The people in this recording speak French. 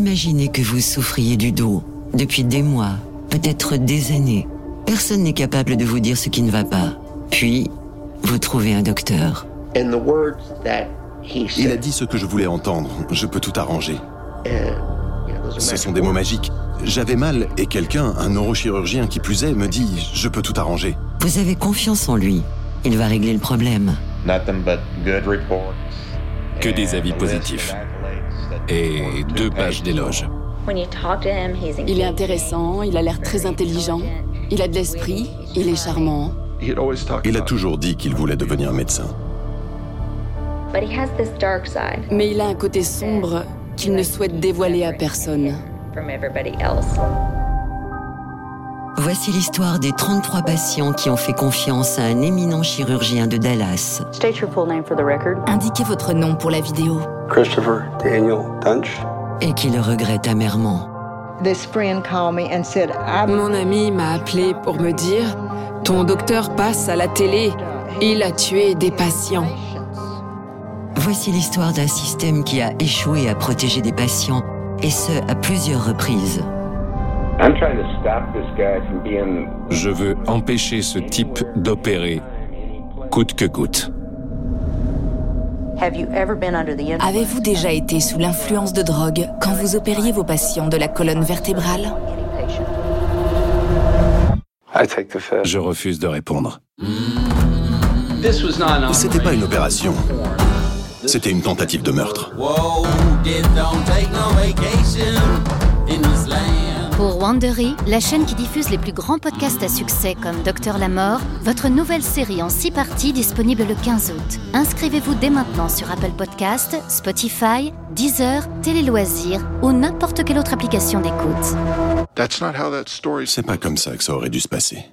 Imaginez que vous souffriez du dos depuis des mois, peut-être des années. Personne n'est capable de vous dire ce qui ne va pas. Puis, vous trouvez un docteur. Il a dit ce que je voulais entendre. Je peux tout arranger. Ce sont des mots magiques. J'avais mal et quelqu'un, un neurochirurgien qui plus est, me dit Je peux tout arranger. Vous avez confiance en lui. Il va régler le problème. Que des avis positifs. Et deux pages d'éloges. Il est intéressant, il a l'air très intelligent, il a de l'esprit, il est charmant. Il a toujours dit qu'il voulait devenir médecin. Mais il a un côté sombre qu'il ne souhaite dévoiler à personne. Voici l'histoire des 33 patients qui ont fait confiance à un éminent chirurgien de Dallas. Indiquez votre nom pour la vidéo. Christopher Daniel Dunch. et qui le regrettent amèrement. This friend called me and said, I'm Mon ami m'a appelé pour me dire Ton docteur passe à la télé. Il a tué des patients. Voici l'histoire d'un système qui a échoué à protéger des patients, et ce, à plusieurs reprises. Je veux empêcher ce type d'opérer, coûte que coûte. Avez-vous déjà été sous l'influence de drogue quand vous opériez vos patients de la colonne vertébrale? I take the fifth. Je refuse de répondre. C'était pas une opération. C'était une tentative de meurtre. Pour Wandery, la chaîne qui diffuse les plus grands podcasts à succès comme Docteur la Mort, votre nouvelle série en six parties disponible le 15 août. Inscrivez-vous dès maintenant sur Apple Podcasts, Spotify, Deezer, Télé Loisirs ou n'importe quelle autre application d'écoute. C'est pas comme ça que ça aurait dû se passer.